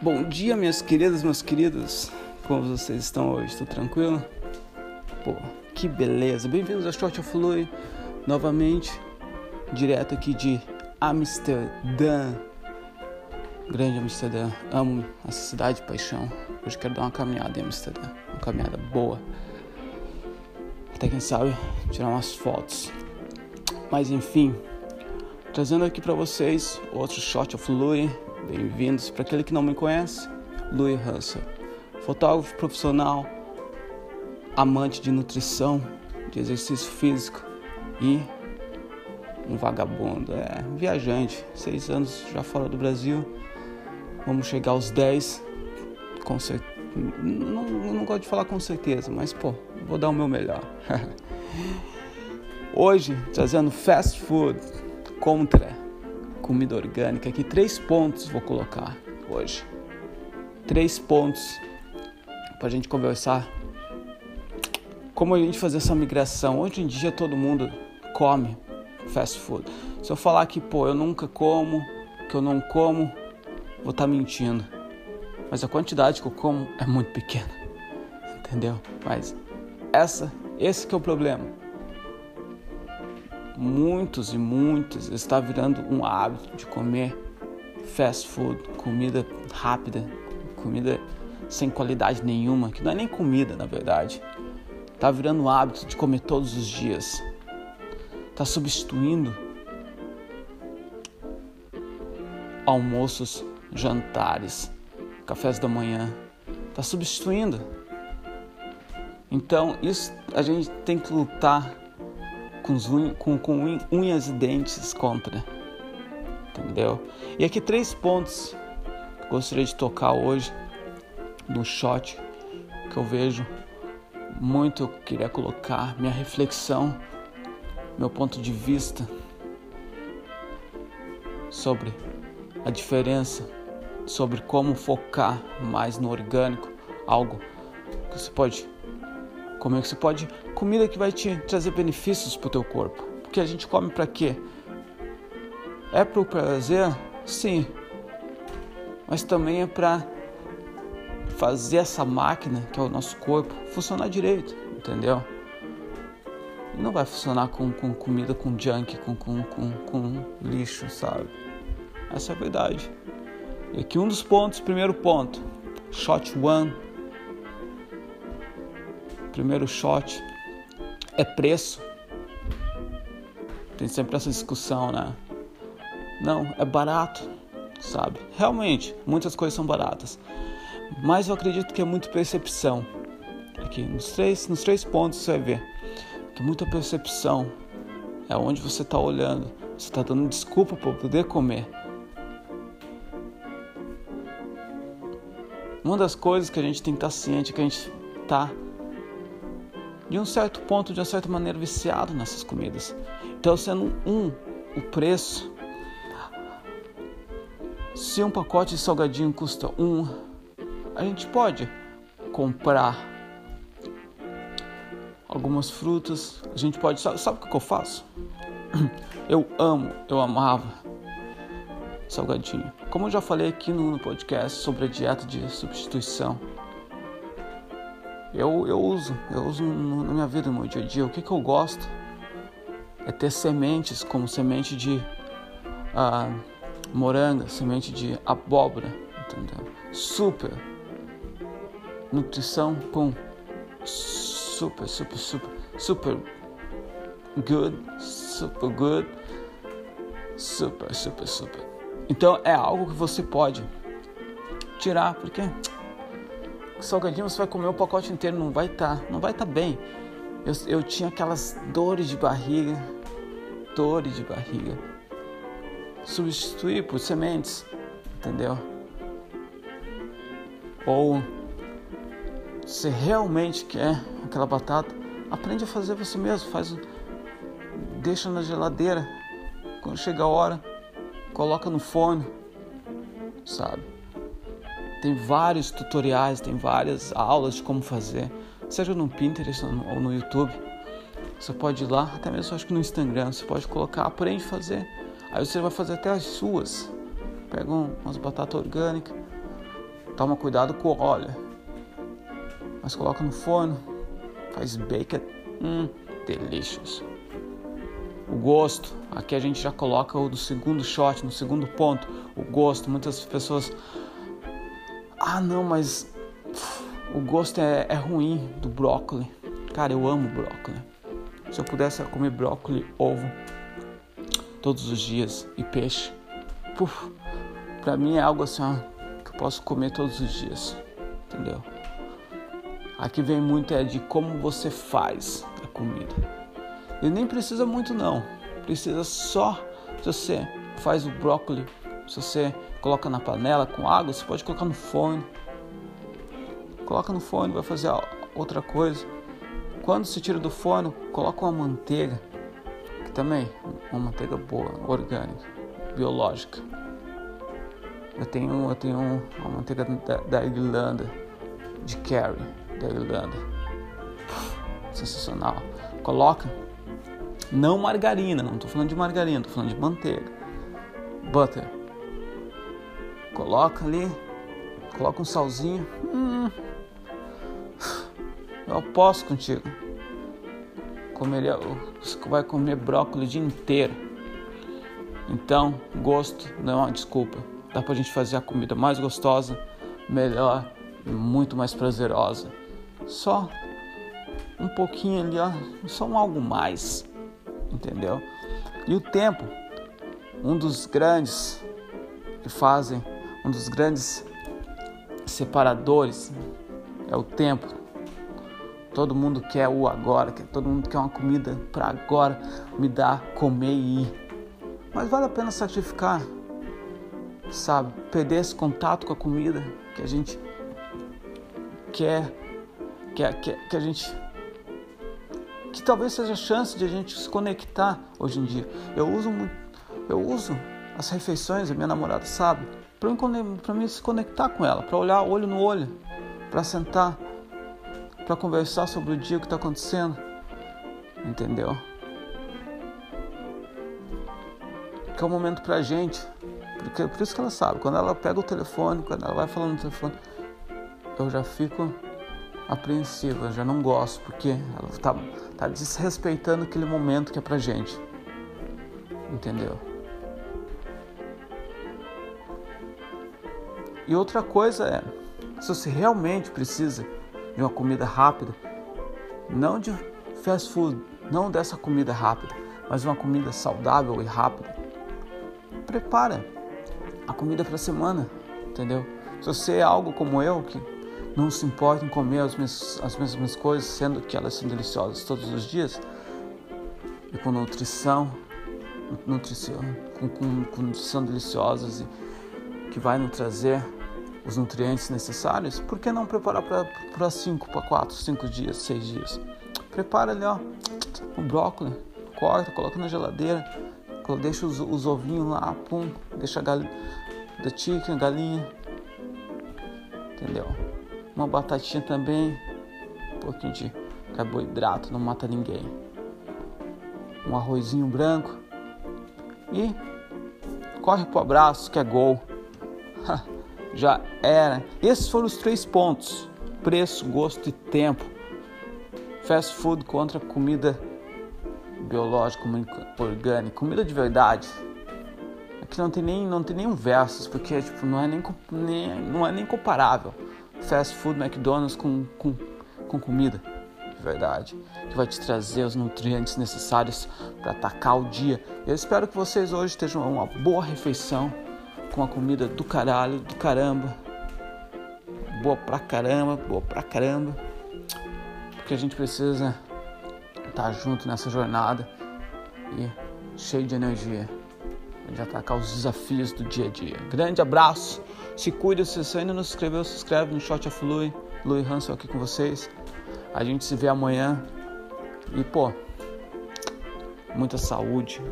Bom dia, minhas queridas, meus queridos. Como vocês estão hoje? Tudo tranquilo? Pô, que beleza. Bem-vindos a Short of Louis, novamente, direto aqui de Amsterdã. Grande Amsterdã. Amo essa cidade de paixão. Hoje quero dar uma caminhada em Amsterdã. Uma caminhada boa. Até quem sabe tirar umas fotos. Mas enfim, trazendo aqui para vocês outro Shot of Louis Bem-vindos. Para aquele que não me conhece, Louis Russell, fotógrafo profissional, amante de nutrição, de exercício físico e um vagabundo, é viajante, seis anos já fora do Brasil, vamos chegar aos dez, com certeza, não, não gosto de falar com certeza, mas pô, vou dar o meu melhor. Hoje, trazendo fast food contra comida orgânica, aqui três pontos vou colocar hoje. Três pontos para a gente conversar. Como a gente fazer essa migração? Hoje em dia todo mundo come fast food. Se eu falar que, pô, eu nunca como, que eu não como, vou estar tá mentindo. Mas a quantidade que eu como é muito pequena. Entendeu? Mas essa, esse que é o problema muitos e muitos está virando um hábito de comer fast food, comida rápida, comida sem qualidade nenhuma, que não é nem comida na verdade. Está virando um hábito de comer todos os dias. Está substituindo almoços, jantares, cafés da manhã. Está substituindo. Então, isso a gente tem que lutar com, unha, com, com unhas e dentes contra. Entendeu? E aqui três pontos que gostaria de tocar hoje no shot que eu vejo muito eu queria colocar minha reflexão, meu ponto de vista sobre a diferença, sobre como focar mais no orgânico, algo que você pode como é que você pode comida que vai te trazer benefícios para o teu corpo? Porque a gente come para quê? É para o prazer? Sim. Mas também é para fazer essa máquina, que é o nosso corpo, funcionar direito, entendeu? Não vai funcionar com, com comida com junk, com, com, com, com lixo, sabe? Essa é a verdade. E aqui um dos pontos, primeiro ponto, shot one primeiro shot é preço. Tem sempre essa discussão, né? Não, é barato, sabe? Realmente, muitas coisas são baratas. Mas eu acredito que é muito percepção. Aqui, nos três, nos três pontos você vai ver que muita percepção é onde você está olhando. Você está dando desculpa para poder comer. Uma das coisas que a gente tem que estar tá ciente é que a gente está de um certo ponto, de uma certa maneira, viciado nessas comidas. Então, sendo um o preço, se um pacote de salgadinho custa um, a gente pode comprar algumas frutas. A gente pode, sabe, sabe o que eu faço? Eu amo, eu amava salgadinho. Como eu já falei aqui no podcast sobre a dieta de substituição, eu, eu uso, eu uso na minha vida, no meu dia a dia. O que, que eu gosto é ter sementes, como semente de ah, moranga, semente de abóbora, entendeu? Super nutrição com super, super, super, super good, super good, super, super, super. Então é algo que você pode tirar, porque salgadinho você vai comer o pacote inteiro, não vai estar, tá, não vai estar tá bem. Eu, eu tinha aquelas dores de barriga, dores de barriga. Substituir por sementes, entendeu? Ou se realmente quer aquela batata, aprende a fazer você mesmo, faz, deixa na geladeira. Quando chega a hora, coloca no forno, sabe? Tem vários tutoriais, tem várias aulas de como fazer, seja no Pinterest ou no YouTube. Você pode ir lá, até mesmo acho que no Instagram, você pode colocar aprende a fazer. Aí você vai fazer até as suas. Pega umas batatas orgânicas, Toma cuidado com o óleo. Mas coloca no forno, faz bacon, hum, delicious. O gosto, aqui a gente já coloca o do segundo shot, no segundo ponto, o gosto. Muitas pessoas, ah não, mas o gosto é, é ruim do brócolis. Cara, eu amo brócolis. Se eu pudesse comer brócolis, ovo todos os dias e peixe, puf, pra mim é algo assim ó, que eu posso comer todos os dias, entendeu? Aqui vem muito é de como você faz a comida. E nem precisa muito não, precisa só você faz o brócolis, se você coloca na panela com água, você pode colocar no forno. Coloca no forno, vai fazer outra coisa. Quando se tira do forno, coloca uma manteiga, que também uma manteiga boa, orgânica, biológica. Eu tenho, eu tenho uma manteiga da, da Irlanda, de Kerry, da Irlanda. Sensacional. Coloca, não margarina, não estou falando de margarina, estou falando de manteiga. Butter. Coloca ali, coloca um salzinho. Hum, eu posso contigo. Comeria, vai comer brócolis o dia inteiro. Então, gosto não é uma desculpa. Dá pra gente fazer a comida mais gostosa, melhor e muito mais prazerosa. Só um pouquinho ali, ó, só um algo mais, entendeu? E o tempo, um dos grandes que fazem, um dos grandes separadores é o tempo. Todo mundo quer o agora, todo mundo quer uma comida para agora, me dar, comer e ir. Mas vale a pena sacrificar, sabe? Perder esse contato com a comida que a gente quer, que, a gente que talvez seja a chance de a gente se conectar hoje em dia. Eu uso eu uso as refeições, a minha namorada sabe, para mim se conectar com ela, para olhar olho no olho, para sentar para conversar sobre o dia que está acontecendo. Entendeu? Que é um momento pra gente. Porque, por isso que ela sabe, quando ela pega o telefone, quando ela vai falando no telefone, eu já fico apreensiva, eu já não gosto, porque ela está tá desrespeitando aquele momento que é pra gente. Entendeu? E outra coisa é, se você realmente precisa de uma comida rápida, não de fast food, não dessa comida rápida, mas uma comida saudável e rápida. Prepara a comida para a semana, entendeu? Se você é algo como eu que não se importa em comer as mesmas, as mesmas coisas, sendo que elas são deliciosas todos os dias, e com nutrição, nutrição com, com, com nutrição deliciosas e que vai nos trazer os nutrientes necessários, por que não preparar para 5, para 4, 5 dias, 6 dias? Prepara ali, ó, o brócolis, corta, coloca na geladeira, deixa os, os ovinhos lá, pum, deixa a galinha, da chicken, galinha, entendeu? Uma batatinha também, um pouquinho de carboidrato, não mata ninguém. Um arrozinho branco e corre pro abraço que é gol. já era. Esses foram os três pontos: preço, gosto e tempo. Fast food contra comida biológica, orgânica, comida de verdade. Aqui não tem nem não tem nenhum versos, porque tipo, não é nem, nem, não é nem comparável. Fast food, McDonald's com, com, com comida de verdade, que vai te trazer os nutrientes necessários para atacar o dia. Eu espero que vocês hoje estejam uma boa refeição com a comida do caralho, do caramba. Boa pra caramba, boa pra caramba. Porque a gente precisa estar tá junto nessa jornada e cheio de energia de atacar os desafios do dia a dia. Grande abraço, se cuida, se você ainda não se inscreveu, se inscreve no Shot of Louis, Louis Hansel aqui com vocês. A gente se vê amanhã e pô, muita saúde,